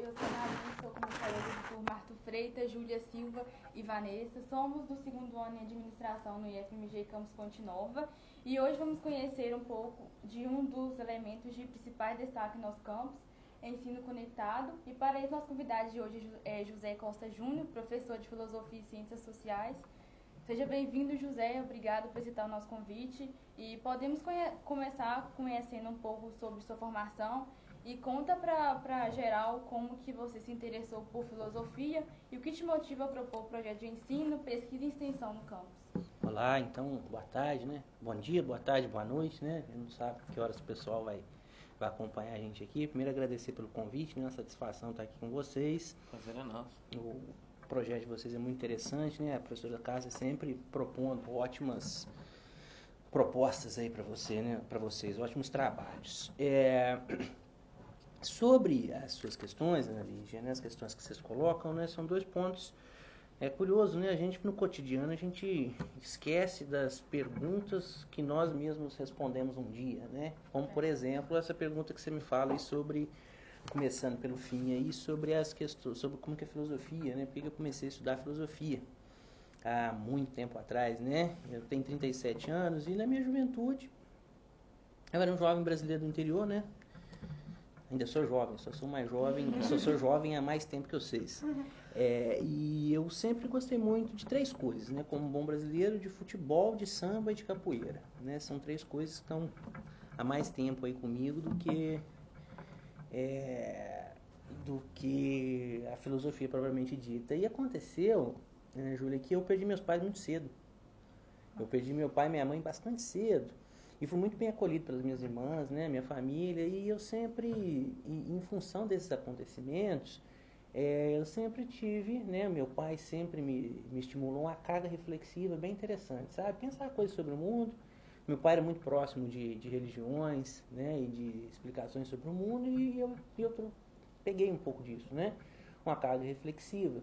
eu sou Narinha, sou comissária por Marto Freitas, Júlia Silva e Vanessa. Somos do segundo ano em administração no IFMG Campus Ponte Nova e hoje vamos conhecer um pouco de um dos elementos de principais destaque no nosso ensino conectado. E para isso, nosso convidado de hoje é José Costa Júnior, professor de Filosofia e Ciências Sociais. Seja bem-vindo, José. Obrigado por aceitar o nosso convite. E podemos conhe começar conhecendo um pouco sobre sua formação e conta para geral como que você se interessou por filosofia e o que te motiva a propor o projeto de ensino, pesquisa e extensão no campus. Olá, então, boa tarde, né? Bom dia, boa tarde, boa noite, né? Eu não sabe que horas o pessoal vai, vai acompanhar a gente aqui. Primeiro, agradecer pelo convite, né? Uma satisfação estar aqui com vocês. Prazer é nosso. O projeto de vocês é muito interessante, né? A professora Cássia sempre propondo ótimas propostas aí para você, né? Para vocês, ótimos trabalhos. É... Sobre as suas questões, Ana Lígia, né, as questões que vocês colocam, né, são dois pontos. É curioso, né? A gente no cotidiano a gente esquece das perguntas que nós mesmos respondemos um dia, né? Como por exemplo essa pergunta que você me fala aí sobre começando pelo fim aí sobre as questões, sobre como que é filosofia, né? Porque eu comecei a estudar filosofia há muito tempo atrás, né? Eu tenho 37 anos e na minha juventude eu era um jovem brasileiro do interior, né? Ainda sou jovem, só sou mais jovem, só sou jovem há mais tempo que vocês. É, e eu sempre gostei muito de três coisas, né? Como bom brasileiro, de futebol, de samba e de capoeira. Né? São três coisas que estão há mais tempo aí comigo do que é, do que a filosofia propriamente dita. E aconteceu, né, Júlia, que eu perdi meus pais muito cedo. Eu perdi meu pai e minha mãe bastante cedo. E fui muito bem acolhido pelas minhas irmãs, né, minha família, e eu sempre, em função desses acontecimentos, é, eu sempre tive, né, meu pai sempre me, me estimulou uma carga reflexiva bem interessante, sabe? Pensar coisas sobre o mundo. Meu pai era muito próximo de, de religiões, né, e de explicações sobre o mundo, e eu, eu peguei um pouco disso, né? Uma carga reflexiva.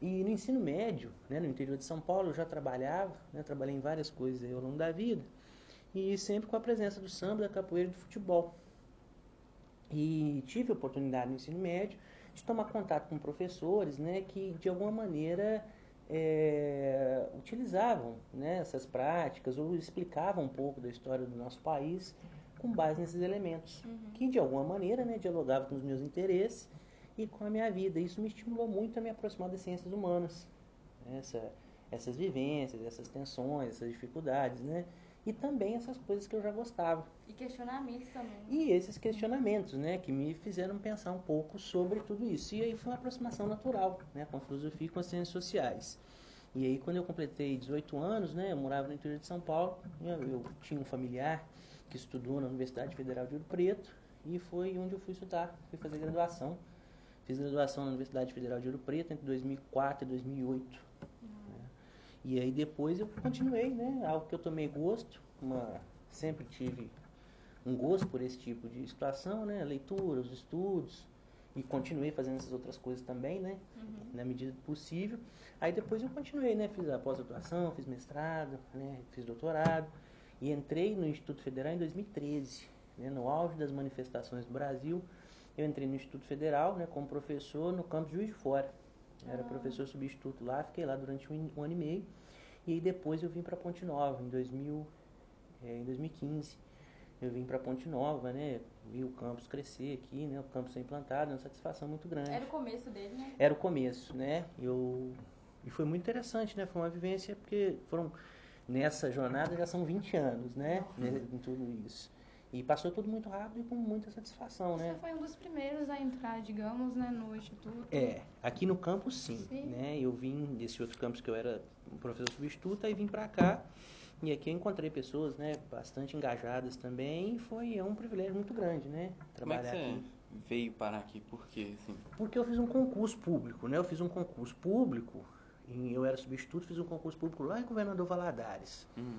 E no ensino médio, né, no interior de São Paulo, eu já trabalhava, né, trabalhei em várias coisas aí ao longo da vida e sempre com a presença do samba, da capoeira e do futebol. E tive a oportunidade no ensino médio de tomar contato com professores né, que, de alguma maneira, é, utilizavam né, essas práticas ou explicavam um pouco da história do nosso país com base nesses elementos, uhum. que, de alguma maneira, né, dialogavam com os meus interesses e com a minha vida. Isso me estimulou muito a me aproximar das ciências humanas. Essa, essas vivências, essas tensões, essas dificuldades, né? E também essas coisas que eu já gostava. E questionamentos também. Né? E esses questionamentos, né, que me fizeram pensar um pouco sobre tudo isso. E aí foi uma aproximação natural, né, com a filosofia e com as ciências sociais. E aí quando eu completei 18 anos, né, eu morava no interior de São Paulo, eu, eu tinha um familiar que estudou na Universidade Federal de Ouro Preto e foi onde eu fui estudar, fui fazer graduação. Fiz graduação na Universidade Federal de Ouro Preto entre 2004 e 2008. E aí depois eu continuei, né? Algo que eu tomei gosto, uma, sempre tive um gosto por esse tipo de situação, né? A leitura, os estudos, e continuei fazendo essas outras coisas também, né? Uhum. Na medida do possível. Aí depois eu continuei, né? Fiz a pós-graduação, fiz mestrado, né? Fiz doutorado e entrei no Instituto Federal em 2013, né? No auge das manifestações do Brasil, eu entrei no Instituto Federal, né? Como professor no campus Juiz de Fora. Era professor substituto lá, fiquei lá durante um, um ano e meio. E aí depois eu vim para Ponte Nova, em, 2000, é, em 2015. Eu vim para Ponte Nova, né? Vi o campus crescer aqui, né? O campus ser implantado, uma satisfação muito grande. Era o começo dele, né? Era o começo, né? Eu, e foi muito interessante, né? Foi uma vivência, porque foram... Nessa jornada já são 20 anos, né? Uhum. Em tudo isso. E passou tudo muito rápido e com muita satisfação, Você né? Você foi um dos primeiros a entrar, digamos, né, no instituto. É, aqui no campus sim, sim. né? Eu vim desse outro campus que eu era um professor substituto, aí vim para cá e aqui eu encontrei pessoas, né, bastante engajadas também e foi é um privilégio muito grande, né, trabalhar Como é que você aqui. veio parar aqui por quê, assim? Porque eu fiz um concurso público, né? Eu fiz um concurso público, e eu era substituto, fiz um concurso público lá em Governador Valadares. Uhum.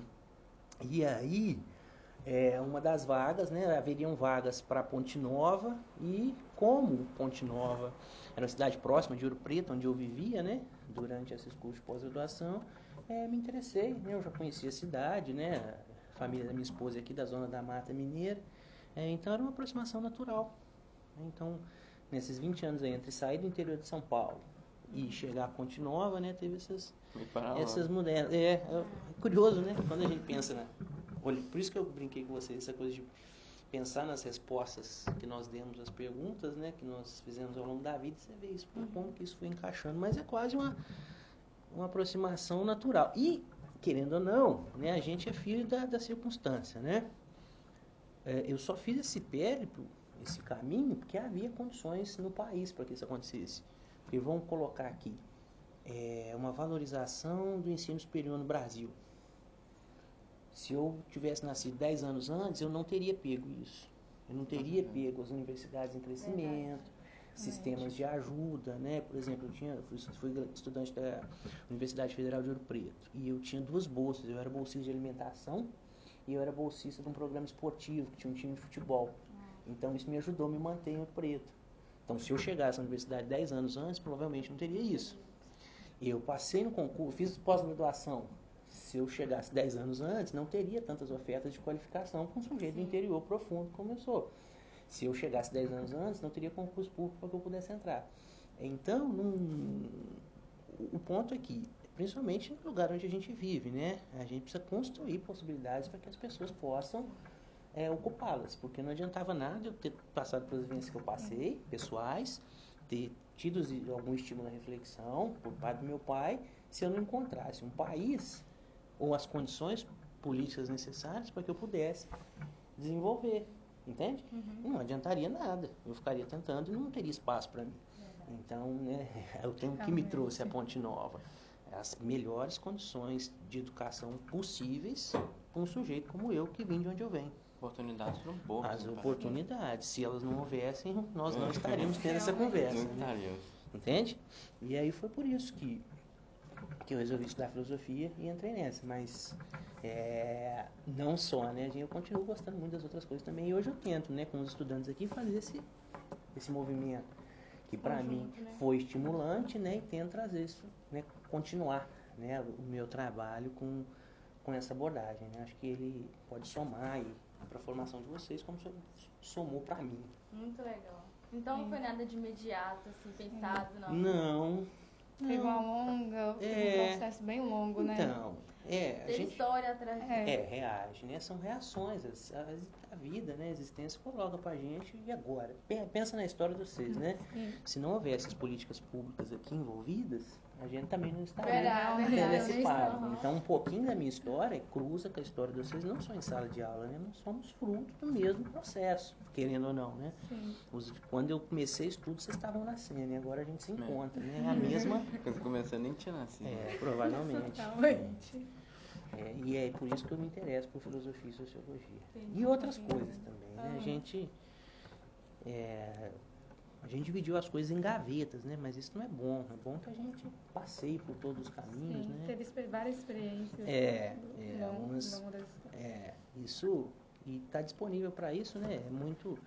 E aí é, uma das vagas, né, haveriam vagas para Ponte Nova e como Ponte Nova era uma cidade próxima de Ouro Preto, onde eu vivia, né, durante esses cursos de pós-graduação, é, me interessei, né, eu já conhecia a cidade, né, a família da minha esposa é aqui da zona da Mata Mineira, é, então era uma aproximação natural. Né, então nesses 20 anos aí, entre sair do interior de São Paulo e chegar a Ponte Nova, né, teve essas, essas mudanças. É, é curioso, né? Quando a gente pensa na. Olha, por isso que eu brinquei com vocês, essa coisa de pensar nas respostas que nós demos às perguntas, né, que nós fizemos ao longo da vida, você vê isso, pô, como que isso foi encaixando, mas é quase uma, uma aproximação natural. E, querendo ou não, né, a gente é filho da, da circunstância, né? É, eu só fiz esse périplo, esse caminho, porque havia condições no país para que isso acontecesse. Porque vamos colocar aqui é, uma valorização do ensino superior no Brasil. Se eu tivesse nascido 10 anos antes, eu não teria pego isso. Eu não teria pego as universidades em crescimento, sistemas de ajuda, né? Por exemplo, eu tinha, fui, fui estudante da Universidade Federal de Ouro Preto e eu tinha duas bolsas. Eu era bolsista de alimentação e eu era bolsista de um programa esportivo, que tinha um time de futebol. Então isso me ajudou a me manter em Ouro Preto. Então se eu chegasse na universidade 10 anos antes, provavelmente não teria isso. Eu passei no concurso, fiz pós-graduação. Se eu chegasse 10 anos antes, não teria tantas ofertas de qualificação para um sujeito do interior profundo como eu sou. Se eu chegasse 10 anos antes, não teria concurso público para que eu pudesse entrar. Então, num- o ponto é que, principalmente no lugar onde a gente vive, né? A gente precisa construir possibilidades para que as pessoas possam é, ocupá-las. Porque não adiantava nada eu ter passado pelas vivências que eu passei, pessoais, ter tido algum estímulo à reflexão por parte do meu pai, se eu não encontrasse um país ou as condições políticas necessárias para que eu pudesse desenvolver. Entende? Não adiantaria nada. Eu ficaria tentando e não teria espaço para mim. Então, né, é o tempo que me trouxe a Ponte Nova. As melhores condições de educação possíveis para um sujeito como eu que vim de onde eu venho. Oportunidades foram poucas. As né, oportunidades, se elas não houvessem, nós não estaríamos tendo essa conversa. Não né? estaríamos. Entende? E aí foi por isso que, que eu resolvi estudar filosofia e entrei nessa. Mas é, não só, né? Eu continuo gostando muito das outras coisas também. E hoje eu tento, né, com os estudantes aqui, fazer esse, esse movimento que para mim né? foi estimulante, né? E tento trazer isso, né, continuar, né, o meu trabalho com, com essa abordagem, né? Acho que ele pode somar para a formação de vocês como so- somou para mim. Muito legal. Então não foi nada de imediato, assim, pensado, não. Não. Teve uma longa, teve É. um processo bem longo, né? Então, é, a Teve gente história atrás disso. É. é, reage, né? São reações, as- as- a vida, né? A existência coloca pra gente e agora. Pe- Pensa na história de vocês, né? Sim. Se não houvesse as políticas públicas aqui envolvidas, a gente também não estaria Verdade, tendo verdade. Então, um pouquinho da minha história cruza com a história de vocês, não só em sala de aula, né? Nós somos fruto do mesmo processo, querendo ou não, né? Sim. Os- quando eu comecei estudo, vocês estavam nascendo e agora a gente se É. encontra, né? É a mesma, Quando eu nem tinha nascido. é, provavelmente. Totalmente. É, e é por isso que eu me interesso por filosofia e sociologia. Entendi. E outras coisas também, né? A Aham. gente. é, a gente dividiu as coisas em gavetas, né? Mas isso não é bom. É bom que a gente passeie por todos os caminhos, Sim, né? teve várias experiências É, ao é, história. É, isso. E está disponível para isso, né? É muito.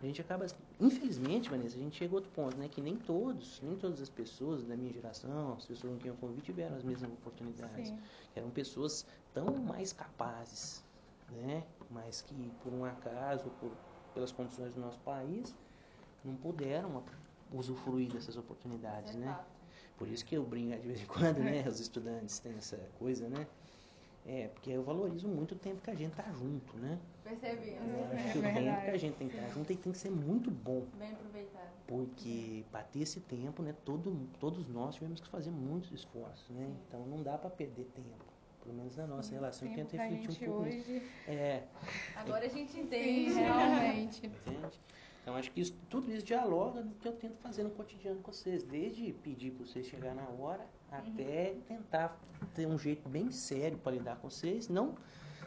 A gente acaba. Infelizmente, Vanessa, a gente chega a outro ponto, né? Que nem todos, nem todas as pessoas da minha geração, as pessoas com quem eu convivi, tiveram as mesmas oportunidades. Sim. eram pessoas tão mais capazes, né? Mas que por um acaso, por, pelas condições do nosso país, não puderam usufruir dessas oportunidades, é né? fato. Por isso que eu brinco de vez em quando, né? Os estudantes têm essa coisa, né? É, porque eu valorizo muito o tempo que a gente tá junto, né? Percebi. Eu É acho que o tempo que a gente tem que estar junto ele tem que ser muito bom. Bem aproveitado. Porque para ter esse tempo, né, todo, todos nós tivemos que fazer muitos esforços, né? Sim. Então não dá para perder tempo. Pelo menos na nossa relação, eu tento refletir um gente pouco nisso. hoje. É, Agora a gente Sim, entende. realmente. entende? Então acho que isso, tudo isso dialoga no que eu tento fazer no cotidiano com vocês, desde pedir para vocês chegar na hora até tentar ter um jeito bem sério para lidar com vocês, não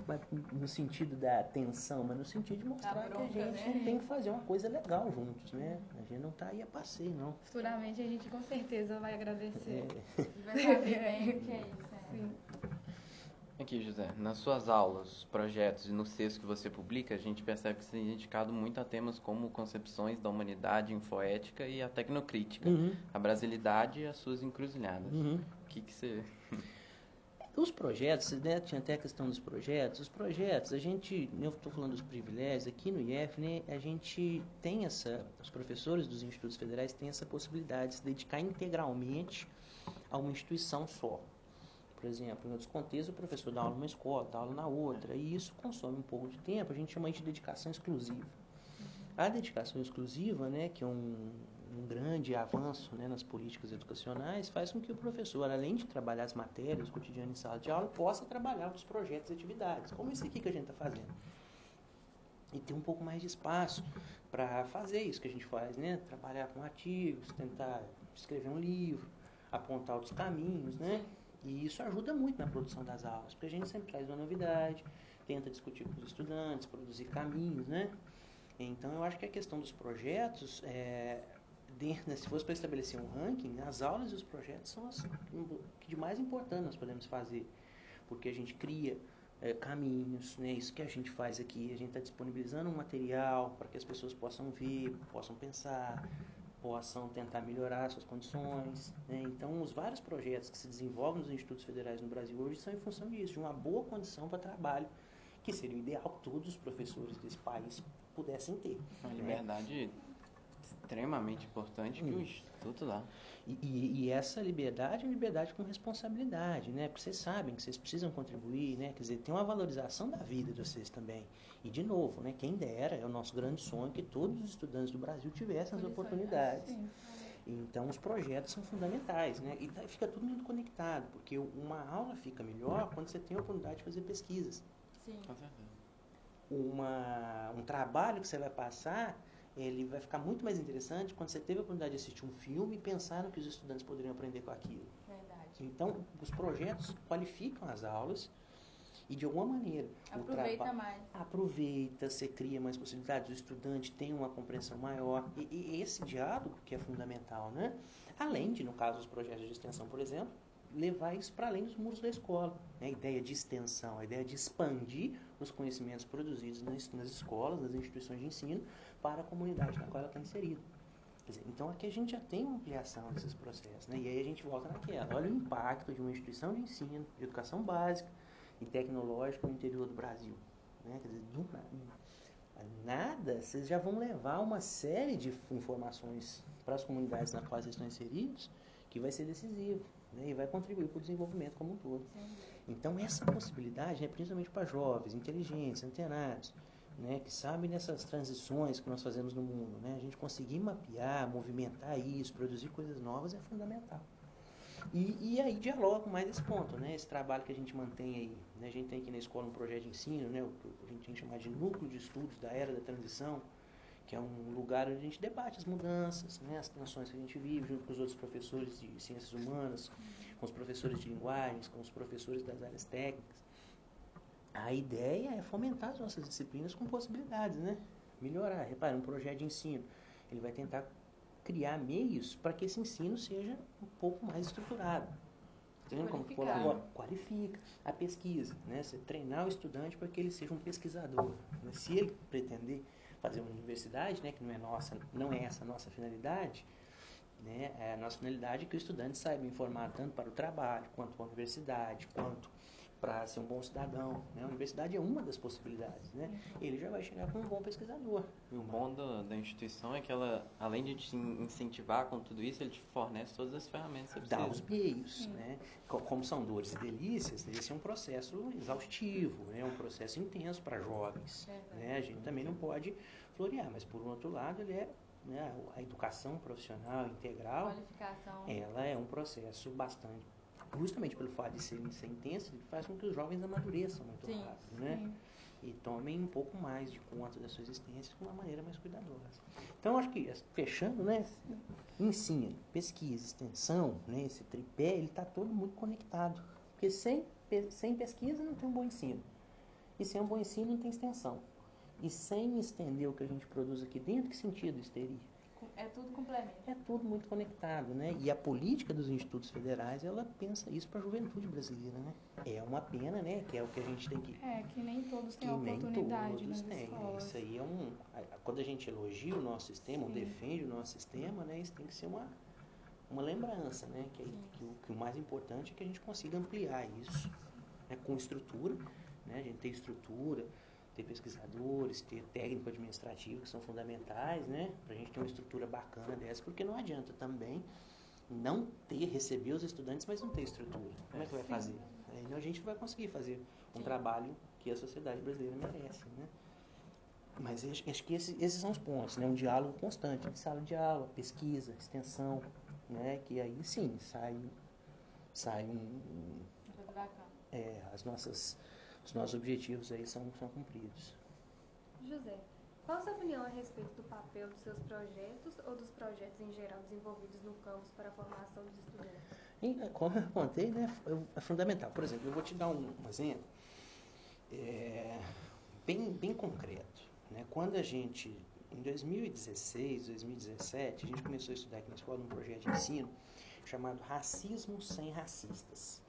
mas no sentido da atenção, mas no sentido de mostrar Da que a gente né? tem que fazer uma coisa legal juntos, né? A gente não tá aí a passeio, não. Futuramente a gente com certeza vai agradecer. É, E vai saber bem o que é isso. né? Sim. Aqui, José, nas suas aulas, projetos e nos textos que você publica, a gente percebe que você tem dedicado muito a temas como concepções da humanidade, infoética e a tecnocrítica, Uhum, a brasilidade e as suas encruzilhadas. uhum. O que, que você. Os projetos, né, tinha até a questão dos projetos. Os projetos, a gente, eu estou falando dos privilégios, aqui no IF, né, a gente tem essa, os professores dos institutos federais têm essa possibilidade de se dedicar integralmente a uma instituição só. Por exemplo, em outros contextos, o professor dá aula numa escola, dá aula na outra, e isso consome um pouco de tempo, a gente chama de dedicação exclusiva. A dedicação exclusiva, né, que é um, um grande avanço né, nas políticas educacionais, faz com que o professor, além de trabalhar as matérias, o cotidiano em sala de aula, possa trabalhar outros projetos e atividades, como esse aqui que a gente está fazendo. E ter um pouco mais de espaço para fazer isso que a gente faz, né? Trabalhar com artigos, tentar escrever um livro, apontar outros caminhos, né? E isso ajuda muito na produção das aulas, porque a gente sempre traz uma novidade, tenta discutir com os estudantes, produzir caminhos, né? Então, eu acho que a questão dos projetos, é, dentro, se fosse para estabelecer um ranking, as aulas e os projetos são as que de mais importante nós podemos fazer, porque a gente cria é, caminhos, né? Isso que a gente faz aqui, a gente está disponibilizando um material para que as pessoas possam ver, possam pensar, possam tentar melhorar suas condições. Né? Então, os vários projetos que se desenvolvem nos institutos federais no Brasil hoje são em função disso, de uma boa condição para trabalho, que seria o ideal que todos os professores desse país pudessem ter. Uma né? Extremamente importante que o Hum. Instituto dá. E, e- e essa liberdade é uma liberdade com responsabilidade, né? Porque vocês sabem que vocês precisam contribuir, né? Quer dizer, tem uma valorização da vida de vocês também. E, de novo, né? Quem dera, é o nosso grande sonho que todos os estudantes do Brasil tivessem as oportunidades. Então, os projetos são fundamentais, né? E tá- fica tudo muito conectado, porque uma aula fica melhor quando você tem a oportunidade de fazer pesquisas. Sim. Com certeza. Uma, um trabalho que você vai passar, ele vai ficar muito mais interessante quando você teve a oportunidade de assistir um filme e pensar no que os estudantes poderiam aprender com aquilo. Verdade. Então, os projetos qualificam as aulas e, de alguma maneira, Aproveita traba- mais. aproveita, você cria mais possibilidades, o estudante tem uma compreensão maior. E, e esse diálogo que é fundamental, né? Além de, no caso dos projetos de extensão, por exemplo, levar isso para além dos muros da escola. Né? A ideia de extensão, a ideia de expandir os conhecimentos produzidos nas, nas escolas, nas instituições de ensino, para a comunidade na qual ela está inserida. Dizer, então aqui a gente já tem uma ampliação desses processos, né? E aí a gente volta naquela. Olha o impacto de uma instituição de ensino, de educação básica e tecnológica no interior do Brasil. Né? Quer dizer, do na- nada, vocês já vão levar uma série de informações para as comunidades quais vocês estão inseridos que vai ser decisivo né? e vai contribuir para o desenvolvimento como um todo. Então, essa possibilidade, né, principalmente para jovens, inteligentes, antenados, né, que sabem dessas transições que nós fazemos no mundo, né, a gente conseguir mapear, movimentar isso, produzir coisas novas é fundamental. E, e aí dialoga com mais esse ponto, né, esse trabalho que a gente mantém aí. Né, a gente tem aqui na escola um projeto de ensino, né, o que a gente tem de núcleo de estudos da era da transição, que é um lugar onde a gente debate as mudanças, né, as tensões que a gente vive, junto com os outros professores de ciências humanas, com os professores de linguagens, com os professores das áreas técnicas. A ideia é fomentar as nossas disciplinas com possibilidades, né? Melhorar. Repara, um projeto de ensino, ele vai tentar criar meios para que esse ensino seja um pouco mais estruturado. Vendo como colabora? Qualifica a pesquisa, né? Você treinar o estudante para que ele seja um pesquisador. né? Se ele pretender fazer uma universidade, né, que não é nossa, não é essa a nossa finalidade, né? É a nossa finalidade é que o estudante saiba informar tanto para o trabalho, quanto para a universidade, quanto para ser um bom cidadão. Né? A universidade é uma das possibilidades. Né? Ele já vai chegar como um bom pesquisador. E o bom da, da instituição é que ela, além de te incentivar com tudo isso, ele te fornece todas as ferramentas que você Dá precisa. os meios. Né? Co- Como são dores e delícias, esse é um processo exaustivo, né? um processo intenso para jovens. Verdade. Né? A gente também não pode florear, mas por um outro lado, ele é né, a educação profissional integral. Qualificação. ela é um processo bastante justamente pelo fato de ser, ser intenso ele faz com que os jovens amadureçam muito Sim, rápido né? Sim. e tomem um pouco mais de conta da sua existência de uma maneira mais cuidadosa. Então acho que fechando né ensino pesquisa extensão né esse tripé ele está todo muito conectado. Porque sem sem pesquisa não tem um bom ensino. E sem um bom ensino não tem extensão. E sem estender o que a gente produz aqui dentro que sentido isso teria É tudo complemento. é tudo muito conectado, né? E a política dos institutos federais, ela pensa isso para a juventude brasileira, né? É uma pena, né? Que é o que a gente tem que... É, que nem todos Que têm nem oportunidade todos nas têm. Isso aí é um... Quando a gente elogia o nosso sistema, ou defende o nosso sistema, né? Isso tem que ser uma, uma lembrança, né? Que, que, o, que o mais importante é que a gente consiga ampliar isso né? com estrutura, né? A gente ter estrutura, ter pesquisadores, ter técnico administrativo que são fundamentais, né? Para a gente ter uma estrutura bacana dessa, porque não adianta também não ter, receber os estudantes, mas não ter estrutura. Como é que vai fazer? Aí a gente vai conseguir fazer um trabalho que a sociedade brasileira merece, né? Mas acho, que esses, esses, são os pontos, né? Um diálogo constante sala de aula, pesquisa, extensão, né? Que aí sim sai, sai um, é, as nossas, os nossos objetivos aí são, são cumpridos. José, qual a sua opinião a respeito do papel dos seus projetos ou dos projetos em geral desenvolvidos no campus para a formação dos estudantes? É, como eu contei, né, é fundamental. Por exemplo, eu vou te dar um, um exemplo é, bem, bem concreto. Né? Quando a gente, em 2016, 2017, a gente começou a estudar aqui na escola um projeto de ensino chamado Racismo Sem Racistas.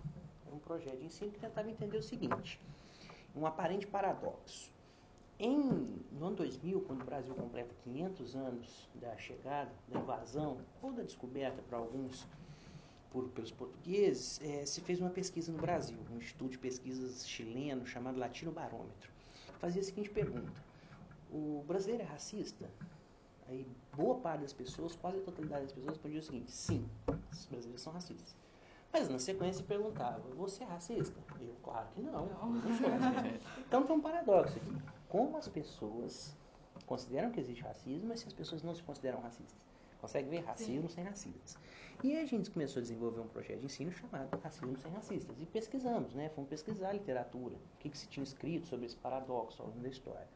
É um projeto de ensino que tentava entender o seguinte, um aparente paradoxo. Em, no ano 2000, quando o Brasil completa 500 anos da chegada, da invasão, ou da descoberta para alguns por, pelos portugueses, é, se fez uma pesquisa no Brasil, um instituto de pesquisas chileno chamado Latino Barômetro. Fazia a seguinte pergunta: o brasileiro é racista? Aí, boa parte das pessoas, quase a totalidade das pessoas, respondia o seguinte: sim, os brasileiros são racistas. Mas na sequência perguntava: você é racista? Eu, claro que não, não. não sou. então tem um paradoxo aqui. Como as pessoas consideram que existe racismo, mas se as pessoas não se consideram racistas? Consegue ver racismo Sim. sem racistas. E aí a gente começou a desenvolver um projeto de ensino chamado Racismo Sem Racistas. E pesquisamos, né? Fomos pesquisar a literatura, o que, que se tinha escrito sobre esse paradoxo ao longo da história.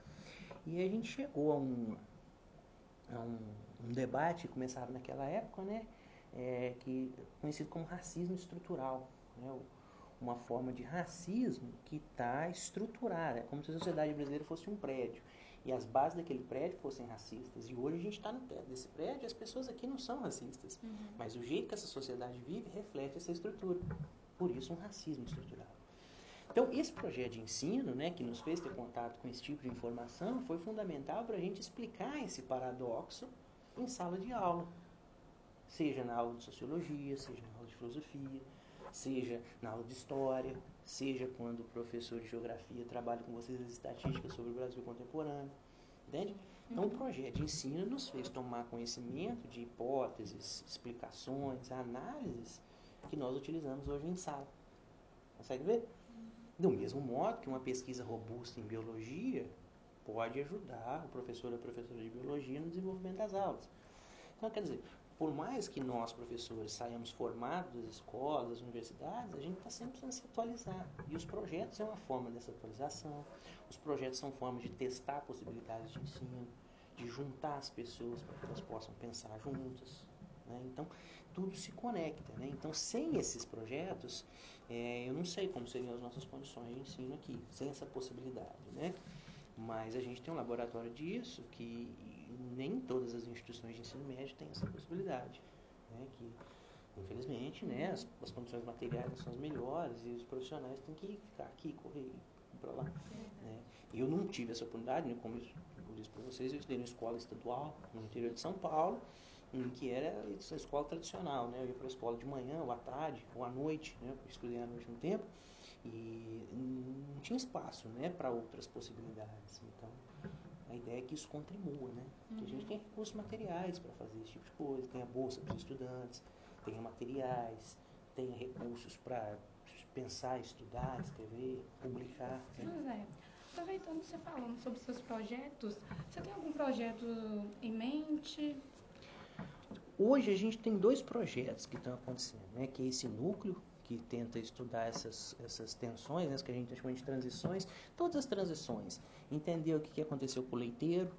E aí a gente chegou a um, a um, um debate que começava naquela época, né? É, que conhecido como racismo estrutural. Né? Uma forma de racismo que está estruturada, é como se a sociedade brasileira fosse um prédio e as bases daquele prédio fossem racistas. E hoje a gente está no teto desse prédio e as pessoas aqui não são racistas. Uhum. Mas o jeito que essa sociedade vive reflete essa estrutura. Por isso, um racismo estrutural. Então, esse projeto de ensino, né, que nos fez ter contato com esse tipo de informação, foi fundamental para a gente explicar esse paradoxo em sala de aula. Seja na aula de sociologia, seja na aula de filosofia, seja na aula de história, seja quando o professor de geografia trabalha com vocês as estatísticas sobre o Brasil contemporâneo. Entende? Então, o projeto de ensino nos fez tomar conhecimento de hipóteses, explicações, análises que nós utilizamos hoje em sala. Consegue ver? Do mesmo modo que uma pesquisa robusta em biologia pode ajudar o professor ou a professora de biologia no desenvolvimento das aulas. Então, quer dizer, por mais que nós, professores, saiamos formados das escolas, das universidades, a gente está sempre precisando se atualizar. E os projetos é uma forma dessa atualização. Os projetos são formas de testar possibilidades de ensino, de juntar as pessoas para que elas possam pensar juntas. Né? Então, tudo se conecta. Né? Então, sem esses projetos, é, eu não sei como seriam as nossas condições de ensino aqui, sem essa possibilidade. Né? Mas a gente tem um laboratório disso que nem todas as instituições de ensino médio têm essa possibilidade. Né? Que, infelizmente, né, as, as, condições materiais não são as melhores e os profissionais têm que ficar aqui, correr para lá. Né? Eu não tive essa oportunidade, né, como eu disse para vocês, eu estudei na escola estadual no interior de São Paulo, que era a escola tradicional. Né? Eu ia para a escola de manhã, ou à tarde, ou à noite, né? eu estudei à noite um tempo, e não tinha espaço né, para outras possibilidades. Então, a ideia é que isso contribua, né? Uhum. Que a gente uhum. tenha recursos materiais para fazer esse tipo de coisa, tenha bolsa para os estudantes, tenha materiais, tenha recursos para pensar, estudar, escrever, publicar. Né? José, aproveitando você falando sobre seus projetos, você tem algum projeto em mente? Hoje a gente tem dois projetos que estão acontecendo, né? Que é esse núcleo que tenta estudar essas, essas tensões, né, que a gente chama de transições, todas as transições. Entender o que, que aconteceu com o leiteiro,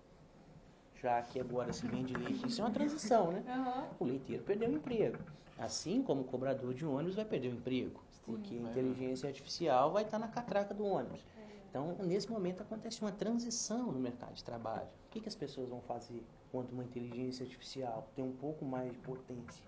já que agora se vende leite. Isso é uma transição, né? Uhum. O leiteiro perdeu o emprego. Assim como o cobrador de ônibus vai perder o emprego, porque Sim. a inteligência artificial vai estar na catraca do ônibus. Então, nesse momento, acontece uma transição no mercado de trabalho. O que, que as pessoas vão fazer quando uma inteligência artificial tem um pouco mais de potência?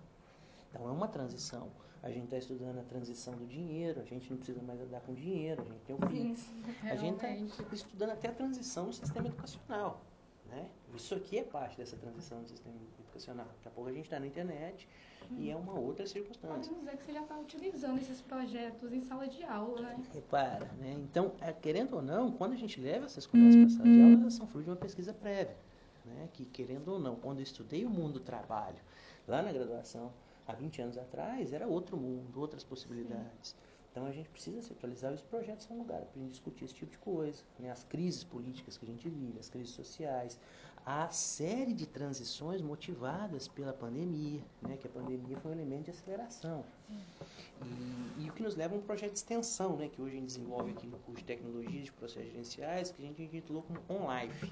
Então, é uma transição. A gente está estudando a transição do dinheiro, a gente não precisa mais andar com dinheiro, a gente tem o PIX. A gente está estudando até a transição do sistema educacional. Né? Isso aqui é parte dessa transição do sistema educacional. Daqui a pouco a gente está na internet e é uma outra circunstância. Podemos dizer que você já está utilizando esses projetos em sala de aula, né? Repara, né? Então, é, querendo ou não, quando a gente leva essas conversas para a sala de aula, elas são fruto de uma pesquisa prévia. Né? Que, querendo ou não, quando eu estudei o mundo do trabalho, lá na graduação, há 20 anos atrás, era outro mundo, outras possibilidades. Sim. Então a gente precisa se atualizar. Os projetos são lugar para a gente discutir esse tipo de coisa. Né? As crises políticas que a gente vive, as crises sociais, a série de transições motivadas pela pandemia, né? que a pandemia foi um elemento de aceleração. E, e, o que nos leva a um projeto de extensão, né? que hoje a gente desenvolve aqui no curso de Tecnologias de Processos Gerenciais, que a gente intitulou como OnLife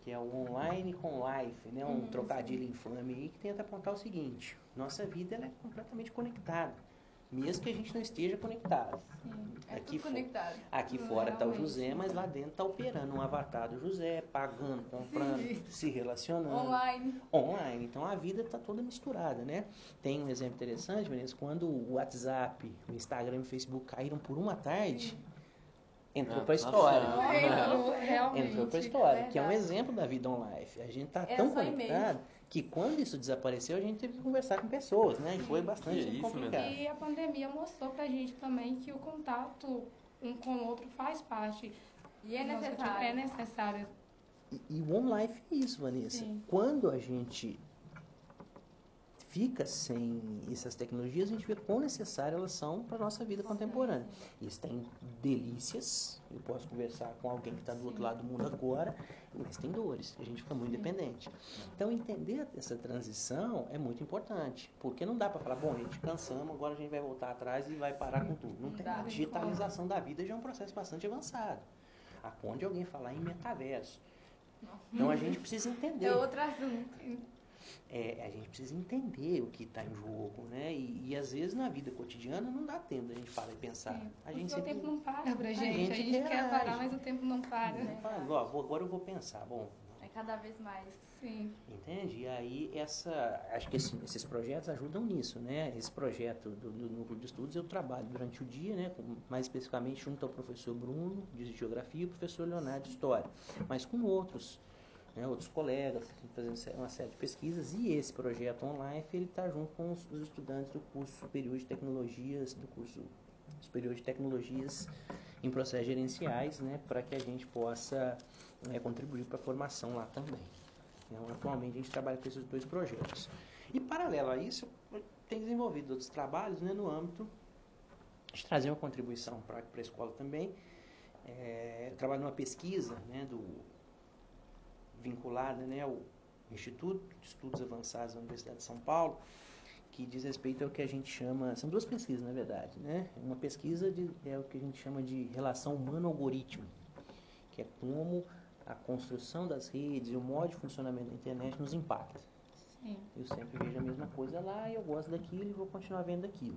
que é o online com life, né? um uhum, trocadilho infame aí que tenta apontar o seguinte: nossa vida é completamente conectada, mesmo que a gente não esteja conectado. Sim, é aqui tudo conectado. Aqui hum, fora está o José, mas lá dentro está operando um avatar do José, pagando, comprando, Sim. se relacionando. Online. Online. Então a vida está toda misturada, né? Tem um exemplo interessante, Vanessa, quando o WhatsApp, o Instagram e o Facebook caíram por uma tarde. Sim entrou para a história. Entrou, realmente. Entrou para a história, que é um exemplo da vida online. A gente está é tão conectado que quando isso desapareceu, a gente teve que conversar com pessoas, né? E foi bastante é complicado. E a pandemia mostrou para a gente também que o contato um com o outro faz parte. E é necessário. É necessário. E, e o online é isso, Vanessa. Sim. Quando a gente fica sem essas tecnologias, a gente vê quão necessárias elas são para a nossa vida contemporânea. Isso tem delícias, eu posso conversar com alguém que está do outro lado do mundo agora, mas tem dores, a gente fica muito dependente. Então, entender essa transição é muito importante, porque não dá para falar, bom, a gente cansamos, agora a gente vai voltar atrás e vai parar com tudo. Não tem. A digitalização da vida já é um processo bastante avançado. A onde alguém falar em metaverso. Então, a gente precisa entender. É outro assunto é, a gente precisa entender o que está em jogo, né? E, e, às vezes na vida cotidiana não dá tempo da gente falar e pensar. Sim, a gente sempre... o tempo não para pra gente. A gente, a gente quer parar, mas o tempo não para. Não né? para. Ó, vou, agora eu vou pensar. Bom, é cada vez mais. Sim. Entende? E aí essa, acho que esse, esses projetos ajudam nisso, né? Esse projeto do, do núcleo de estudos eu trabalho durante o dia, né? Mais especificamente junto ao professor Bruno de geografia e o professor Leonardo de história, mas com outros né, outros colegas fazendo uma série de pesquisas e esse projeto online ele está junto com os, estudantes do curso superior de tecnologias do curso superior de tecnologias em processos gerenciais né, para que a gente possa né, contribuir para a formação lá também. Então, atualmente a gente trabalha com esses dois projetos. E paralelo a isso tem desenvolvido outros trabalhos né, no âmbito de trazer uma contribuição para a escola também. É, trabalho numa pesquisa né, do vinculada né, ao Instituto de Estudos Avançados da Universidade de São Paulo, que diz respeito ao que a gente chama, são duas pesquisas na verdade, né? Uma pesquisa de, é o que a gente chama de relação humano-algoritmo, que é como a construção das redes e o modo de funcionamento da internet nos impacta. Sim. Eu sempre vejo a mesma coisa lá e eu gosto daquilo e vou continuar vendo aquilo.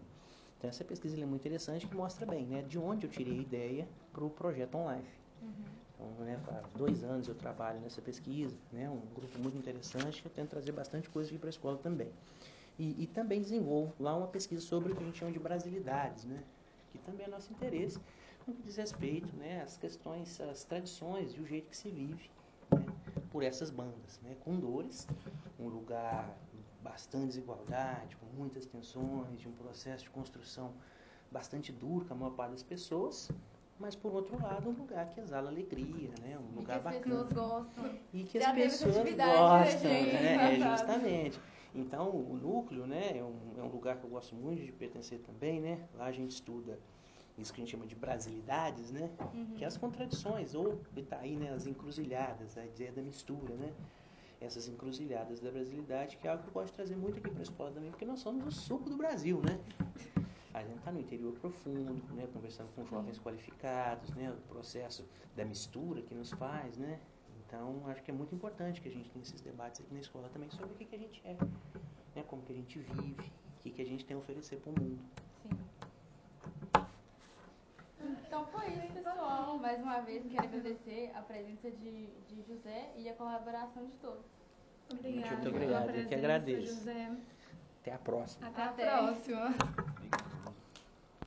Então essa pesquisa é muito interessante que mostra bem, né, de onde eu tirei a ideia para o projeto OnLife. Uhum. Né, há dois anos eu trabalho nessa pesquisa, né, um grupo muito interessante, que eu tento trazer bastante coisa aqui para a escola também. E, e, também desenvolvo lá uma pesquisa sobre o que a gente chama de brasilidades, né, que também é nosso interesse no que diz respeito né, às questões, às tradições e o jeito que se vive né, por essas bandas, né, com dores, um lugar bastante desigualdade, com muitas tensões, de um processo de construção bastante duro com a maior parte das pessoas, mas por outro lado um lugar que exala alegria, né? Um lugar bacana. que as pessoas gostam. E que as pessoas gostam, né? É, justamente. Então o núcleo, né, é um, é um lugar que eu gosto muito de pertencer também, né? Lá a gente estuda isso que a gente chama de brasilidades, né? Uhum. Que é as contradições, ou está aí, né, as encruzilhadas, a ideia da mistura, né? Essas encruzilhadas da brasilidade, que é algo que eu gosto de trazer muito aqui para a escola também, porque nós somos o suco do Brasil, né? A gente está no interior profundo, né, conversando com jovens qualificados, né, o processo da mistura que nos faz, né? Então, acho que é muito importante que a gente tenha esses debates aqui na escola também sobre o que, que a gente é, né, como que a gente vive, o que, que a gente tem a oferecer para o mundo. Sim. Então foi isso, pessoal. Mais uma vez, quero agradecer a presença de, de José e a colaboração de todos. Obrigada. Muito obrigado. Eu que agradeço. José. Até a próxima. Até a Até. próxima.